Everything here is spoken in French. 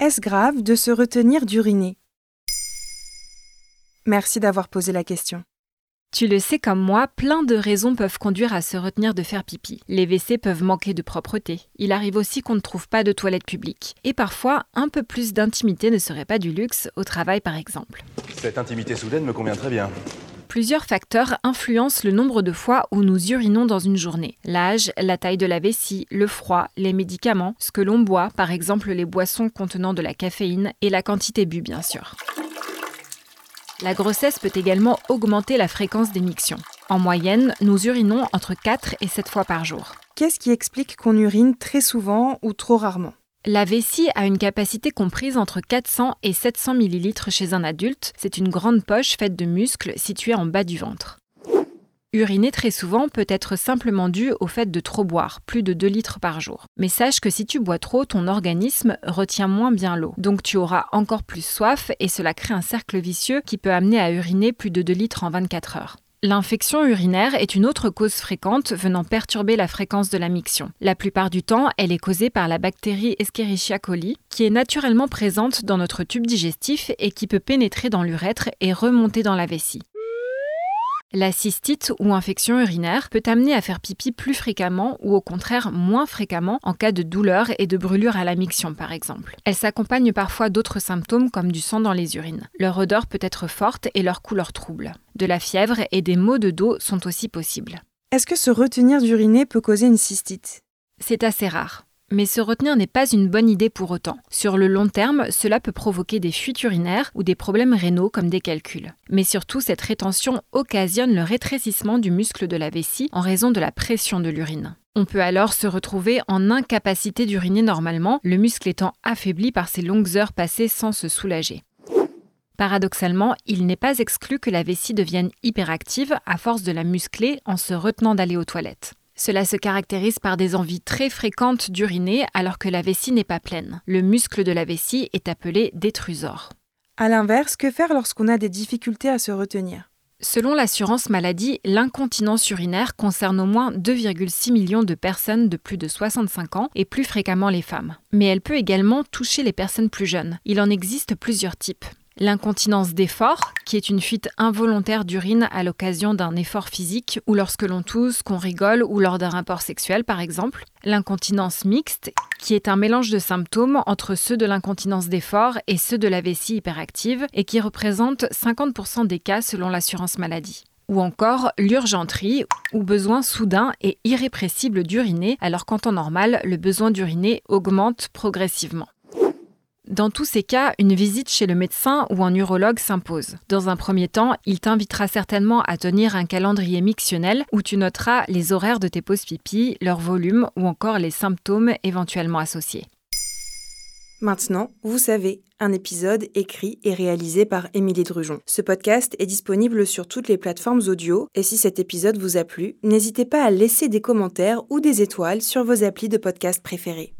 Est-ce grave de se retenir d'uriner? Merci d'avoir posé la question. Tu le sais comme moi, plein de raisons peuvent conduire à se retenir de faire pipi. Les WC peuvent manquer de propreté. Il arrive aussi qu'on ne trouve pas de toilettes publiques. Et parfois, un peu plus d'intimité ne serait pas du luxe, au travail par exemple. Cette intimité soudaine me convient très bien. Plusieurs facteurs influencent le nombre de fois où nous urinons dans une journée. L'âge, la taille de la vessie, le froid, les médicaments, ce que l'on boit, par exemple les boissons contenant de la caféine, et la quantité bue bien sûr. La grossesse peut également augmenter la fréquence d'émission. En moyenne, nous urinons entre 4 et 7 fois par jour. Qu'est-ce qui explique qu'on urine très souvent ou trop rarement? La vessie a une capacité comprise entre 400 et 700 ml chez un adulte. C'est une grande poche faite de muscles située en bas du ventre. Uriner très souvent peut être simplement dû au fait de trop boire, plus de 2 litres par jour. Mais sache que si tu bois trop, ton organisme retient moins bien l'eau. Donc tu auras encore plus soif et cela crée un cercle vicieux qui peut amener à uriner plus de 2 litres en 24 heures. L'infection urinaire est une autre cause fréquente venant perturber la fréquence de la miction. La plupart du temps, elle est causée par la bactérie Escherichia coli, qui est naturellement présente dans notre tube digestif et qui peut pénétrer dans l'urètre et remonter dans la vessie. La cystite ou infection urinaire peut amener à faire pipi plus fréquemment ou au contraire moins fréquemment en cas de douleur et de brûlure à la miction par exemple. Elle s'accompagne parfois d'autres symptômes comme du sang dans les urines. Leur odeur peut être forte et leur couleur trouble. De la fièvre et des maux de dos sont aussi possibles. Est-ce que se retenir d'uriner peut causer une cystite? C'est assez rare. Mais se retenir n'est pas une bonne idée pour autant. Sur le long terme, cela peut provoquer des fuites urinaires ou des problèmes rénaux comme des calculs. Mais surtout, cette rétention occasionne le rétrécissement du muscle de la vessie en raison de la pression de l'urine. On peut alors se retrouver en incapacité d'uriner normalement, le muscle étant affaibli par ces longues heures passées sans se soulager. Paradoxalement, il n'est pas exclu que la vessie devienne hyperactive à force de la muscler en se retenant d'aller aux toilettes. Cela se caractérise par des envies très fréquentes d'uriner alors que la vessie n'est pas pleine. Le muscle de la vessie est appelé détrusor. À l'inverse, que faire lorsqu'on a des difficultés à se retenir? Selon l'assurance maladie, l'incontinence urinaire concerne au moins 2,6 millions de personnes de plus de 65 ans et plus fréquemment les femmes. Mais elle peut également toucher les personnes plus jeunes. Il en existe plusieurs types. L'incontinence d'effort, qui est une fuite involontaire d'urine à l'occasion d'un effort physique ou lorsque l'on tousse, qu'on rigole ou lors d'un rapport sexuel par exemple. L'incontinence mixte, qui est un mélange de symptômes entre ceux de l'incontinence d'effort et ceux de la vessie hyperactive et qui représente 50% des cas selon l'assurance maladie ou encore l'urgenterie, ou besoin soudain et irrépressible d'uriner, alors qu'en temps normal, le besoin d'uriner augmente progressivement. Dans tous ces cas, une visite chez le médecin ou un urologue s'impose. Dans un premier temps, il t'invitera certainement à tenir un calendrier mictionnel où tu noteras les horaires de tes pauses pipi, leur volume ou encore les symptômes éventuellement associés. Maintenant, vous savez, un épisode écrit et réalisé par Émilie Drujon. Ce podcast est disponible sur toutes les plateformes audio et si cet épisode vous a plu, n'hésitez pas à laisser des commentaires ou des étoiles sur vos applis de podcast préférés.